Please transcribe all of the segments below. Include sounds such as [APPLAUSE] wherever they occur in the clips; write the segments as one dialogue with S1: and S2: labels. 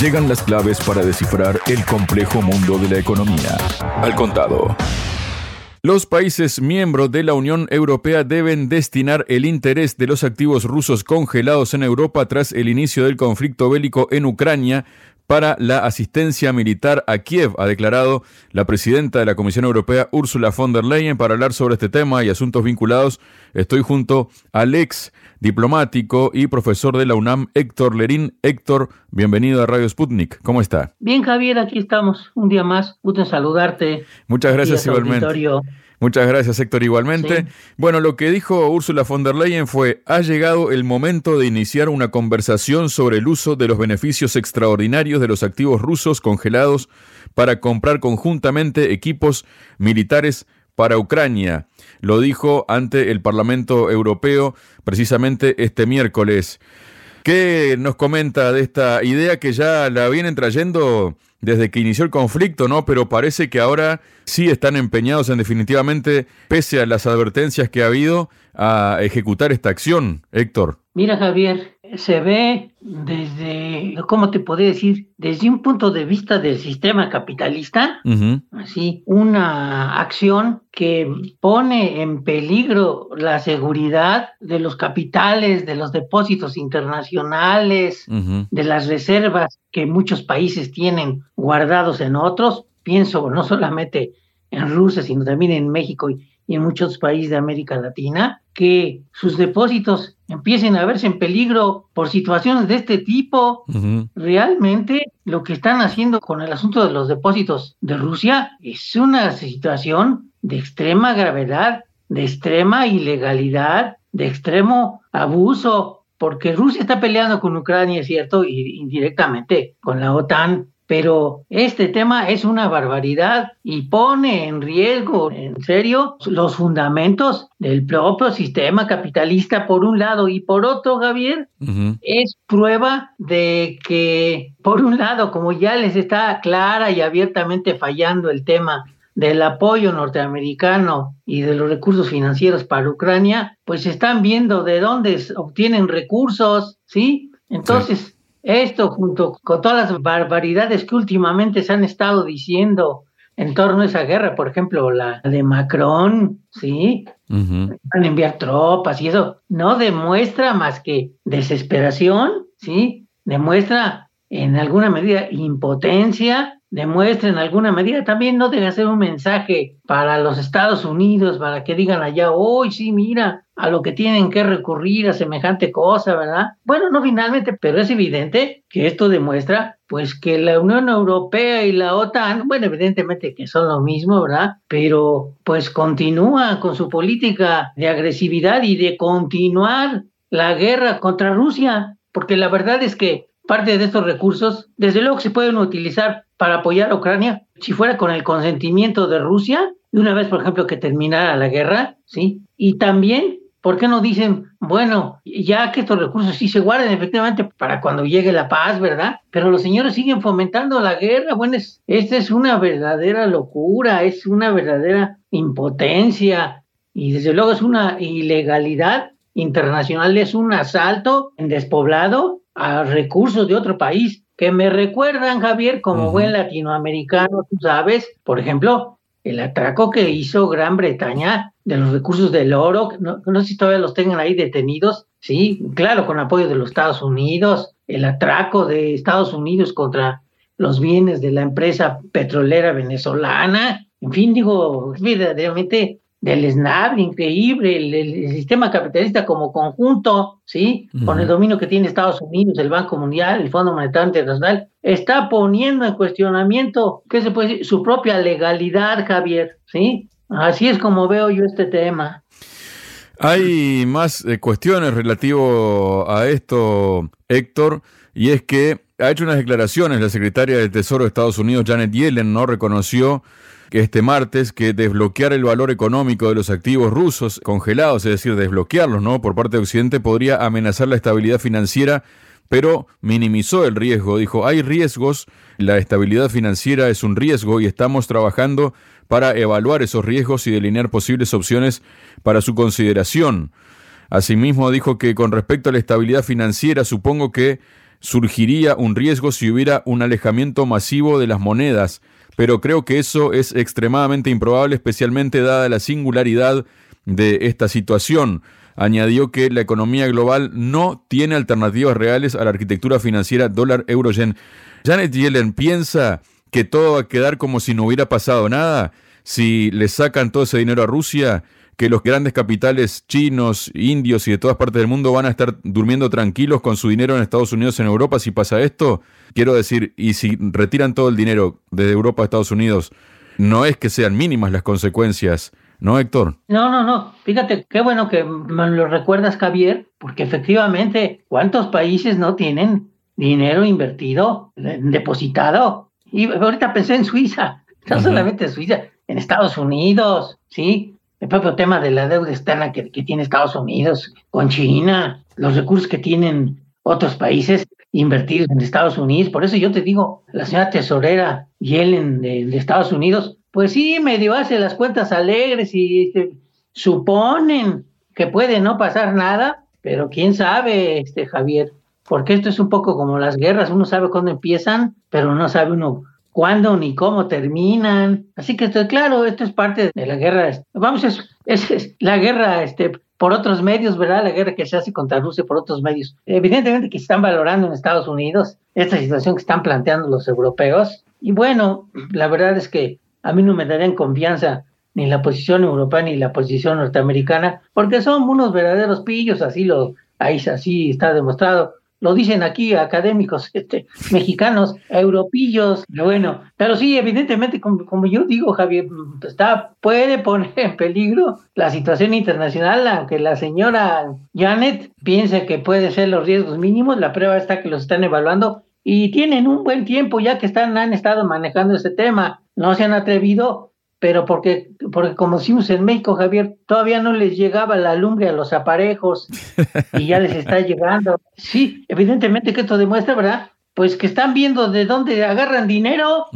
S1: Llegan las claves para descifrar el complejo mundo de la economía. Al contado. Los países miembros de la Unión Europea deben destinar el interés de los activos rusos congelados en Europa tras el inicio del conflicto bélico en Ucrania para la asistencia militar a Kiev, ha declarado la presidenta de la Comisión Europea, Ursula von der Leyen. Para hablar sobre este tema y asuntos vinculados, estoy junto al ex diplomático y profesor de la UNAM, Héctor Lerín. Héctor, bienvenido a Radio Sputnik. ¿Cómo está?
S2: Bien, Javier, aquí estamos un día más. Gusto saludarte.
S1: Muchas gracias igualmente. Muchas gracias, Héctor, igualmente. Bueno, lo que dijo Ursula von der Leyen fue, ha llegado el momento de iniciar una conversación sobre el uso de los beneficios extraordinarios de los activos rusos congelados para comprar conjuntamente equipos militares para Ucrania. Lo dijo ante el Parlamento Europeo precisamente este miércoles. ¿Qué nos comenta de esta idea que ya la vienen trayendo desde que inició el conflicto, ¿no? Pero parece que ahora sí están empeñados en definitivamente, pese a las advertencias que ha habido, a ejecutar esta acción, Héctor.
S2: Mira, Javier, se ve desde, ¿cómo te podría decir? Desde un punto de vista del sistema capitalista, así, una acción que pone en peligro la seguridad de los capitales, de los depósitos internacionales, de las reservas que muchos países tienen guardados en otros. Pienso no solamente en Rusia, sino también en México y, en muchos países de América Latina, que sus depósitos empiecen a verse en peligro por situaciones de este tipo. Realmente lo que están haciendo con el asunto de los depósitos de Rusia es una situación de extrema gravedad, de extrema ilegalidad, de extremo abuso, porque Rusia está peleando con Ucrania, es cierto, y indirectamente con la OTAN, pero este tema es una barbaridad y pone en riesgo, en serio, los fundamentos del propio sistema capitalista por un lado y por otro, Javier, es prueba de que, por un lado, como ya les está clara y abiertamente fallando el tema del apoyo norteamericano y de los recursos financieros para Ucrania, pues están viendo de dónde obtienen recursos, ¿sí? Entonces, esto junto con todas las barbaridades que últimamente se han estado diciendo en torno a esa guerra, por ejemplo, la de Macron, ¿sí? Van a enviar tropas y eso no demuestra más que desesperación, ¿sí? Demuestra en alguna medida impotencia demuestre en alguna medida, también no debe ser un mensaje para los Estados Unidos, para que digan allá, hoy sí, mira, a lo que tienen que recurrir a semejante cosa, ¿verdad? Bueno, no finalmente, pero es evidente que esto demuestra, pues, que la Unión Europea y la OTAN, bueno, evidentemente que son lo mismo, ¿verdad? Pero, pues, continúa con su política de agresividad y de continuar la guerra contra Rusia, porque la verdad es que parte de estos recursos, desde luego se pueden utilizar para apoyar a Ucrania, si fuera con el consentimiento de Rusia, y una vez, por ejemplo, que terminara la guerra, ¿sí? Y también, ¿por qué no dicen, bueno, ya que estos recursos sí se guarden efectivamente para cuando llegue la paz, ¿verdad? Pero los señores siguen fomentando la guerra, bueno, esta es una verdadera locura, es una verdadera impotencia, y desde luego es una ilegalidad internacional, es un asalto en despoblado a recursos de otro país. Que me recuerdan, Javier, como buen latinoamericano, tú sabes, por ejemplo, el atraco que hizo Gran Bretaña de los recursos del oro, no, no sé si todavía los tengan ahí detenidos, sí, claro, con apoyo de los Estados Unidos, el atraco de Estados Unidos contra los bienes de la empresa petrolera venezolana, en fin, digo, verdaderamente del SNAP, increíble, el, sistema capitalista como conjunto, ¿sí? Con el dominio que tiene Estados Unidos, el Banco Mundial, el Fondo Monetario Internacional, está poniendo en cuestionamiento, ¿qué se puede decir? Su propia legalidad, Javier, ¿sí? Así es como veo yo este tema.
S1: Hay más eh, cuestiones relativo a esto, Héctor, y es que ha hecho unas declaraciones la secretaria del Tesoro de Estados Unidos, Janet Yellen, no reconoció este martes que desbloquear el valor económico de los activos rusos congelados, es decir, desbloquearlos, ¿no? Por parte de Occidente podría amenazar la estabilidad financiera, pero minimizó el riesgo. Dijo, hay riesgos, la estabilidad financiera es un riesgo y estamos trabajando para evaluar esos riesgos y delinear posibles opciones para su consideración. Asimismo, dijo que con respecto a la estabilidad financiera, supongo que surgiría un riesgo si hubiera un alejamiento masivo de las monedas, pero creo que eso es extremadamente improbable, especialmente dada la singularidad de esta situación. Añadió que la economía global no tiene alternativas reales a la arquitectura financiera dólar-euro-yen. Janet Yellen piensa que todo va a quedar como si no hubiera pasado nada si le sacan todo ese dinero a Rusia, que los grandes capitales chinos, indios y de todas partes del mundo van a estar durmiendo tranquilos con su dinero en Estados Unidos, en Europa, si pasa esto. Quiero decir, y si retiran todo el dinero desde Europa a Estados Unidos, no es que sean mínimas las consecuencias ¿no, Héctor?
S2: No, no, no. Fíjate, qué bueno que me lo recuerdas, Javier, porque efectivamente, ¿cuántos países no tienen dinero invertido, depositado? Y ahorita pensé en Suiza, [LAUGHS] no solamente en Suiza, en Estados Unidos, ¿sí? El propio tema de la deuda externa que, tiene Estados Unidos con China, los recursos que tienen otros países invertidos en Estados Unidos. Por eso yo te digo, la señora tesorera Yellen de, de Estados Unidos pues sí, medio hace las cuentas alegres y este, suponen que puede no pasar nada, pero quién sabe, este Javier, porque esto es un poco como las guerras, uno sabe cuándo empiezan, pero no sabe uno cuándo ni cómo terminan. Así que esto, claro, esto es parte de la guerra. Vamos, es, es, la guerra este, por otros medios, ¿verdad? La guerra que se hace contra Rusia por otros medios. Evidentemente que están valorando en Estados Unidos esta situación que están planteando los europeos. Y bueno, la verdad es que a mí no me darían confianza ni la posición europea ni la posición norteamericana, porque son unos verdaderos pillos, así lo, ahí así está demostrado. Lo dicen aquí académicos [LAUGHS] este, mexicanos, europillos, bueno, pero sí, evidentemente, como, como, yo digo, Javier, está, puede poner en peligro la situación internacional, aunque la señora Janet piense que puede ser los riesgos mínimos, la prueba está que los están evaluando y tienen un buen tiempo ya que están, han estado manejando ese tema no se han atrevido, pero porque, porque como decimos en México, Javier, todavía no les llegaba la lumbre a los aparejos y ya les está [LAUGHS] llegando. Sí, evidentemente que esto demuestra, ¿verdad? Pues que están viendo de dónde agarran dinero.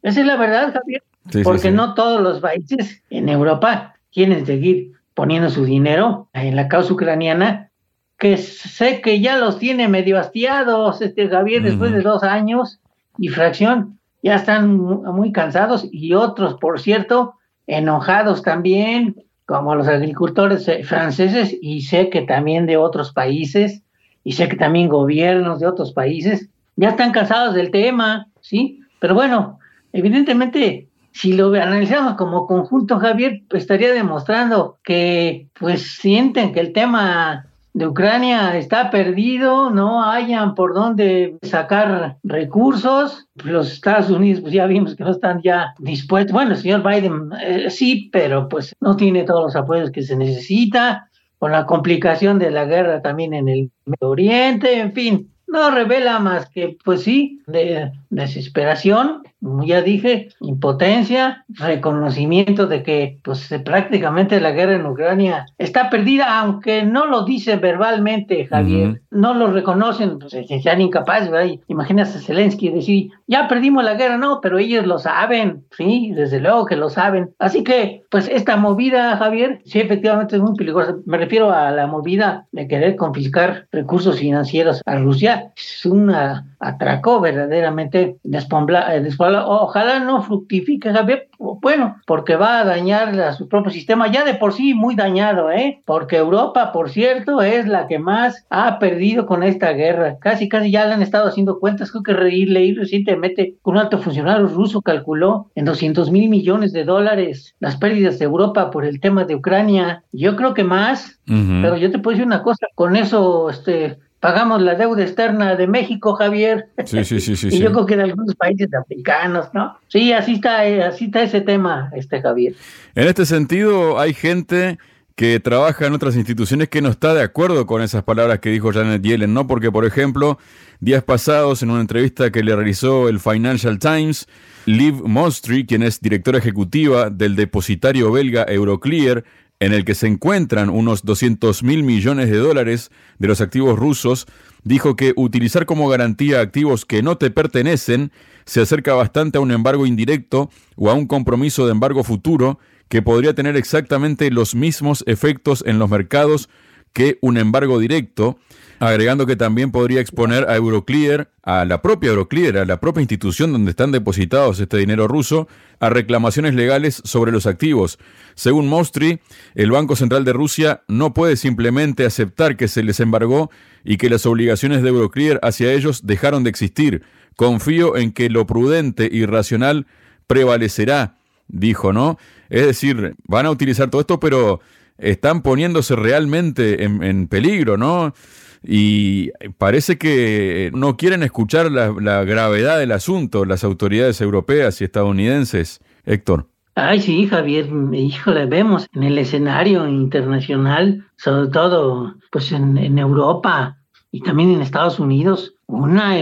S2: Esa es la verdad, Javier. porque no todos los países en Europa quieren seguir poniendo su dinero en la causa ucraniana, que sé que ya los tiene medio hastiados, este Javier, después de dos años y fracción ya están muy cansados y otros, por cierto, enojados también, como los agricultores eh, franceses y sé que también de otros países y sé que también gobiernos de otros países ya están cansados del tema, ¿sí? Pero bueno, evidentemente, si lo analizamos como conjunto, Javier, pues estaría demostrando que pues sienten que el tema de Ucrania está perdido, no hayan por dónde sacar recursos. Los Estados Unidos, pues ya vimos que no están ya dispuestos. Bueno, el señor Biden eh, sí, pero pues no tiene todos los apoyos que se necesita, con la complicación de la guerra también en el Medio Oriente, en fin, no revela más que, pues sí, de desesperación, como ya dije, impotencia, reconocimiento de que pues prácticamente la guerra en Ucrania está perdida, aunque no lo dice verbalmente Javier, no lo reconocen, pues sean incapaces, ¿verdad? Imagínate a Zelensky decir, ya perdimos la guerra, no, pero ellos lo saben, sí, desde luego que lo saben. Así que, pues esta movida, Javier, sí, efectivamente es muy peligrosa. Me refiero a la movida de querer confiscar recursos financieros a Rusia. Es una atracó verdaderamente despoblado. Ojalá no fructifique, Javier, bueno, porque va a dañar a su propio sistema, ya de por sí muy dañado, ¿eh? Porque Europa, por cierto, es la que más ha perdido con esta guerra. Casi, casi ya le han estado haciendo cuentas. Creo que leí recientemente un alto funcionario ruso calculó en 200 mil millones de dólares las pérdidas de Europa por el tema de Ucrania. Yo creo que más, pero yo te puedo decir una cosa, con eso, este, pagamos la deuda externa de México, Javier.
S1: Sí, sí, sí, sí. [LAUGHS]
S2: y yo creo que de algunos países africanos, ¿no? Sí, así está, eh, así está ese tema, este Javier.
S1: En este sentido, hay gente que trabaja en otras instituciones que no está de acuerdo con esas palabras que dijo Janet Yellen, ¿no? Porque, por ejemplo, días pasados, en una entrevista que le realizó el Financial Times, Liv Monstry, quien es directora ejecutiva del depositario belga Euroclear, en el que se encuentran unos 200 mil millones de dólares de los activos rusos, dijo que utilizar como garantía activos que no te pertenecen se acerca bastante a un embargo indirecto o a un compromiso de embargo futuro que podría tener exactamente los mismos efectos en los mercados que un embargo directo. Agregando que también podría exponer a Euroclear, a la propia Euroclear, a la propia institución donde están depositados este dinero ruso, a reclamaciones legales sobre los activos. Según Mostri, el Banco Central de Rusia no puede simplemente aceptar que se les embargó y que las obligaciones de Euroclear hacia ellos dejaron de existir. Confío en que lo prudente y racional prevalecerá, dijo, ¿no? Es decir, van a utilizar todo esto, pero están poniéndose realmente en, peligro, ¿no? Y parece que no quieren escuchar la, la, gravedad del asunto las autoridades europeas y estadounidenses. Héctor.
S2: Ay, sí, Javier, híjole, vemos en el escenario internacional, sobre todo pues en, en Europa y también en Estados Unidos, una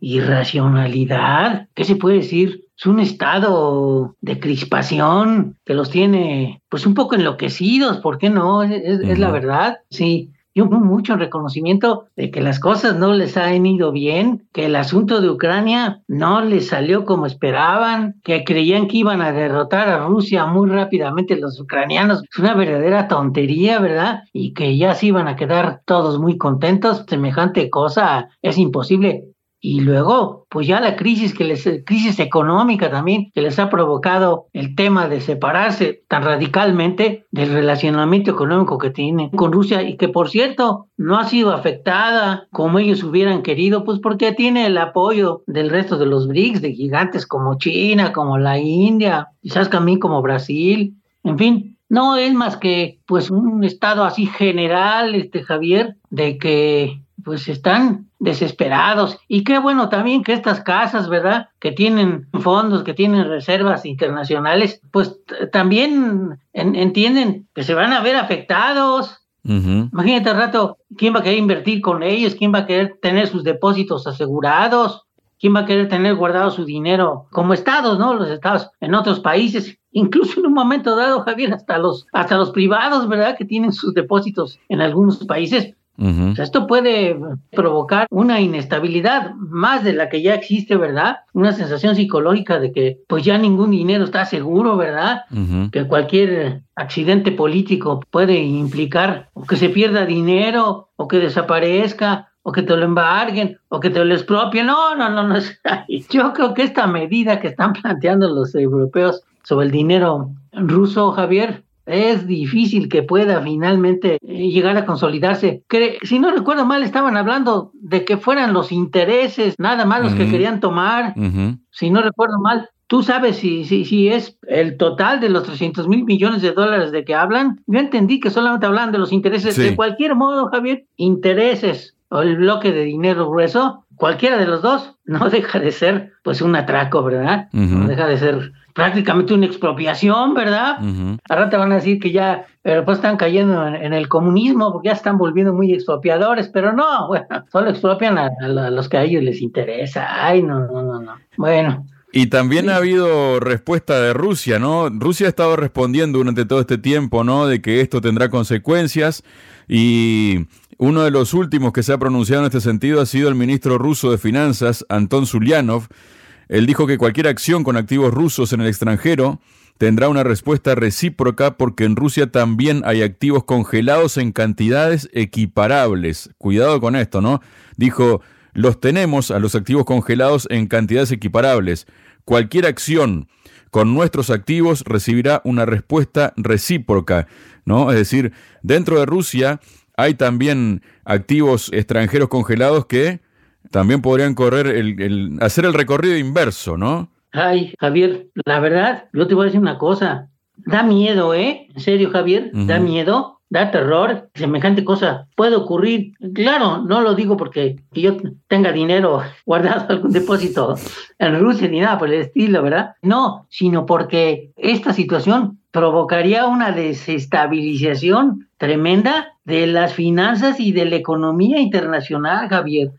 S2: irracionalidad, ¿qué se puede decir? Es un estado de crispación que los tiene pues un poco enloquecidos, ¿por qué no? Es, la verdad, sí y mucho reconocimiento de que las cosas no les han ido bien, que el asunto de Ucrania no les salió como esperaban, que creían que iban a derrotar a Rusia muy rápidamente los ucranianos. Es una verdadera tontería, ¿verdad? Y que ya se iban a quedar todos muy contentos. Semejante cosa es imposible y luego, pues ya la crisis que les, crisis económica también, que les ha provocado el tema de separarse tan radicalmente del relacionamiento económico que tienen con Rusia y que por cierto no ha sido afectada como ellos hubieran querido, pues porque tiene el apoyo del resto de los BRICS, de gigantes como China, como la India, quizás también como Brasil, en fin, no es más que pues un estado así general, este Javier, de que pues están desesperados. Y qué bueno también que estas casas, ¿verdad? Que tienen fondos, que tienen reservas internacionales, pues también entienden que se van a ver afectados. Imagínate al rato, ¿quién va a querer invertir con ellos? ¿Quién va a querer tener sus depósitos asegurados? ¿Quién va a querer tener guardado su dinero como estados, ¿no? Los estados en otros países, incluso en un momento dado, Javier, hasta los, hasta los privados, ¿verdad? Que tienen sus depósitos en algunos países, esto puede provocar una inestabilidad más de la que ya existe, ¿verdad? Una sensación psicológica de que pues ya ningún dinero está seguro, ¿verdad? Que cualquier accidente político puede implicar o que se pierda dinero o que desaparezca o que te lo embarguen o que te lo expropien. No, no, no, no. [LAUGHS] Yo creo que esta medida que están [LAUGHS] planteando los europeos sobre el dinero ruso, Javier, es difícil que pueda finalmente eh, llegar a consolidarse. si no recuerdo mal, estaban hablando de que fueran los intereses nada más los que querían tomar. Si no recuerdo mal, ¿Tú sabes si, si, si es el total de los 300 mil millones de dólares de que hablan? Yo entendí que solamente hablan de los intereses. De cualquier modo, Javier, intereses o el bloque de dinero grueso, cualquiera de los dos, no [LAUGHS] deja de ser pues un atraco, ¿verdad? No deja de ser prácticamente una expropiación, ¿verdad? Ahora te van a decir que ya pero pues están cayendo en, el comunismo porque ya están volviendo muy expropiadores, pero no, [LAUGHS] bueno, solo expropian a, los que a ellos les interesa. Ay, no, no, no, no. Bueno.
S1: Y también ha habido respuesta de Rusia, ¿no? Rusia ha estado respondiendo durante todo este tiempo, ¿no? De que esto tendrá consecuencias y uno de los últimos que se ha pronunciado en este sentido ha sido el ministro ruso de Finanzas, Anton Zulianov, él dijo que cualquier acción con activos rusos en el extranjero tendrá una respuesta recíproca porque en Rusia también hay activos congelados en cantidades equiparables. Cuidado con esto, ¿no? Dijo, los tenemos a los activos congelados en cantidades equiparables. Cualquier acción con nuestros activos recibirá una respuesta recíproca, ¿no? Es decir, dentro de Rusia hay también activos extranjeros congelados que también podrían correr el, hacer el recorrido inverso, ¿no?
S2: Ay, Javier, la verdad, yo te voy a decir una cosa. Da miedo, ¿eh? En serio, Javier, da miedo, da terror. Semejante cosa puede ocurrir. Claro, no lo digo porque yo tenga dinero [LAUGHS] guardado en algún depósito en Rusia ni nada por el estilo, ¿verdad? No, sino porque esta situación provocaría una desestabilización tremenda de las finanzas y de la economía internacional, Javier.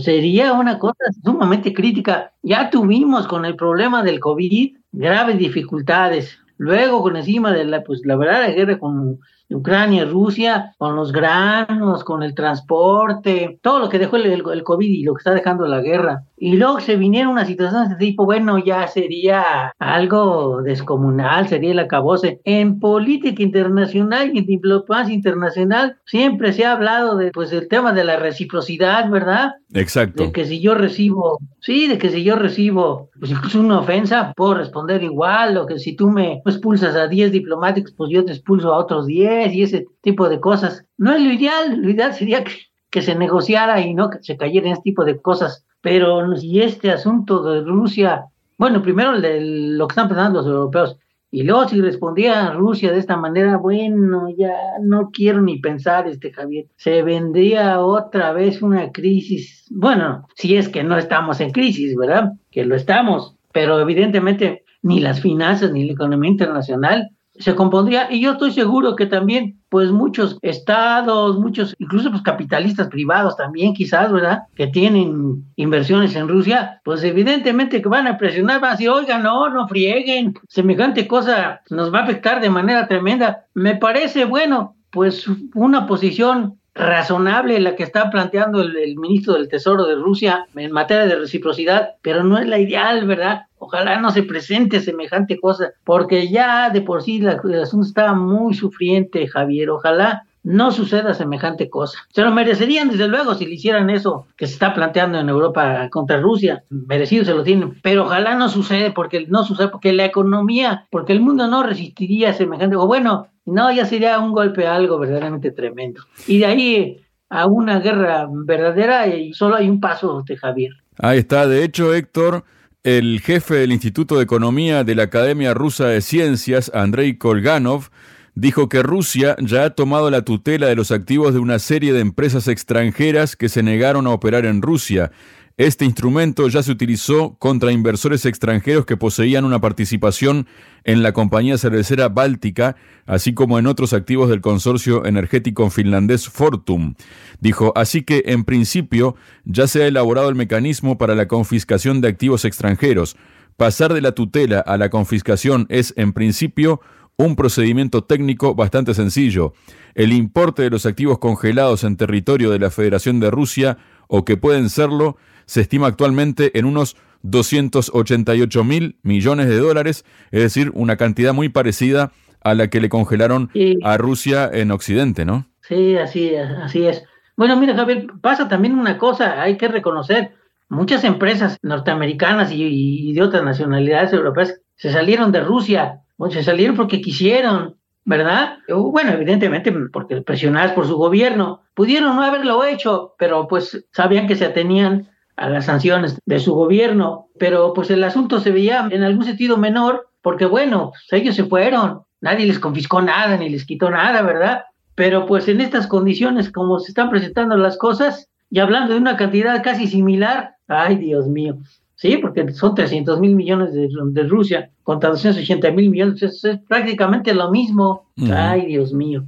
S2: Sería una cosa sumamente crítica. Ya tuvimos con el problema del COVID graves dificultades. Luego, con encima de la, pues la verdad, la guerra con, Ucrania, Rusia, con los granos, con el transporte, todo lo que dejó el, el, COVID y lo que está dejando la guerra. Y luego se viniera una situación de este tipo, bueno, ya sería algo descomunal, sería el acabose. En política internacional y en diplomacia internacional siempre se ha hablado de, pues, el tema de la reciprocidad, ¿verdad?
S1: Exacto.
S2: De que si yo recibo, sí, de que si yo recibo, pues incluso una ofensa, puedo responder igual, o que si tú me expulsas a 10 diplomáticos, pues yo te expulso a otros 10 y ese tipo de cosas. No es lo ideal, lo ideal sería que, que se negociara y no que se cayera en tipo de cosas. Pero si este asunto de Rusia, bueno, primero lo que están pensando los europeos, y luego si respondía a Rusia de esta manera, bueno, ya no quiero ni pensar, este Javier, se vendría otra vez una crisis. Bueno, si es que no estamos en crisis, ¿verdad? Que lo estamos, pero evidentemente ni las finanzas ni la economía internacional se compondría y yo estoy seguro que también pues muchos estados, muchos incluso pues capitalistas privados también quizás, ¿verdad? Que tienen inversiones en Rusia, pues evidentemente que van a presionar, van a decir, oigan, no, no frieguen, semejante cosa nos va a afectar de manera tremenda. Me parece bueno, pues una posición razonable la que está planteando el, ministro del Tesoro de Rusia en materia de reciprocidad, pero no es la ideal, ¿verdad? Ojalá no se presente semejante cosa, porque ya de por sí la, el asunto está muy sufriente, Javier. Ojalá no suceda semejante cosa. Se lo merecerían, desde luego, si le hicieran eso que se está planteando en Europa contra Rusia. Merecido se lo tienen, pero ojalá no suceda, porque no sucede, porque la economía, porque el mundo no resistiría semejante, o bueno, no, ya sería un golpe algo verdaderamente tremendo. Y de ahí a una guerra verdadera y solo hay un paso de Javier.
S1: Ahí está, de hecho, Héctor, el jefe del Instituto de Economía de la Academia Rusa de Ciencias, Andrei Kolganov, dijo que Rusia ya ha tomado la tutela de los activos de una serie de empresas extranjeras que se negaron a operar en Rusia. Este instrumento ya se utilizó contra inversores extranjeros que poseían una participación en la compañía cervecera Báltica, así como en otros activos del consorcio energético finlandés Fortum. Dijo, así que en principio ya se ha elaborado el mecanismo para la confiscación de activos extranjeros. Pasar de la tutela a la confiscación es, en principio, un procedimiento técnico bastante sencillo. El importe de los activos congelados en territorio de la Federación de Rusia, o que pueden serlo, se estima actualmente en unos 288 mil millones de dólares, es decir, una cantidad muy parecida a la que le congelaron a Rusia en Occidente, ¿no?
S2: Sí, así es, así es. Bueno, mira, Javier, pasa también una cosa, hay que reconocer, muchas empresas norteamericanas y, de otras nacionalidades europeas se salieron de Rusia, se salieron porque quisieron, ¿verdad? Bueno, evidentemente porque presionadas por su gobierno, pudieron no haberlo hecho, pero pues sabían que se atenían a las sanciones de su gobierno, pero pues el asunto se veía en algún sentido menor, porque bueno, pues, ellos se fueron, nadie les confiscó nada ni les quitó nada, ¿verdad? Pero pues en estas condiciones como se están presentando las cosas, y hablando de una cantidad casi similar, ay Dios mío, sí, porque son 300 mil millones de, de, Rusia contra 280 mil millones, es, prácticamente lo mismo, ay Dios mío.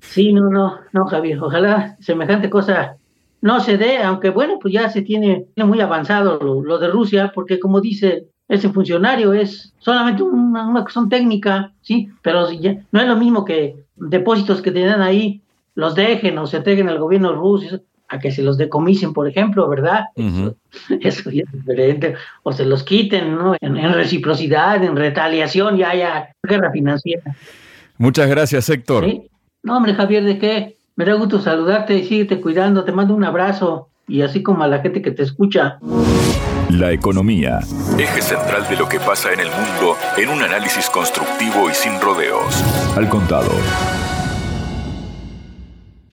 S2: Sí, no, no, no, Javier, ojalá semejante cosa no se dé, aunque bueno, pues ya se tiene muy avanzado lo, de Rusia, porque como dice ese funcionario, es solamente una, cuestión técnica, sí, pero no es lo mismo que depósitos que tienen ahí los dejen o se entreguen al gobierno ruso, a que se los decomisen, por ejemplo, ¿verdad? [LAUGHS] eso, ya es diferente. O se los quiten, ¿no? En, en, reciprocidad, en retaliación, ya haya guerra financiera.
S1: Muchas gracias, Héctor.
S2: ¿Sí? No, hombre, Javier, ¿de qué? Me da gusto saludarte y síguete cuidando. Te mando un abrazo y así como a la gente que te escucha.
S3: La economía, eje central de lo que pasa en el mundo en un análisis constructivo y sin rodeos. Al contado.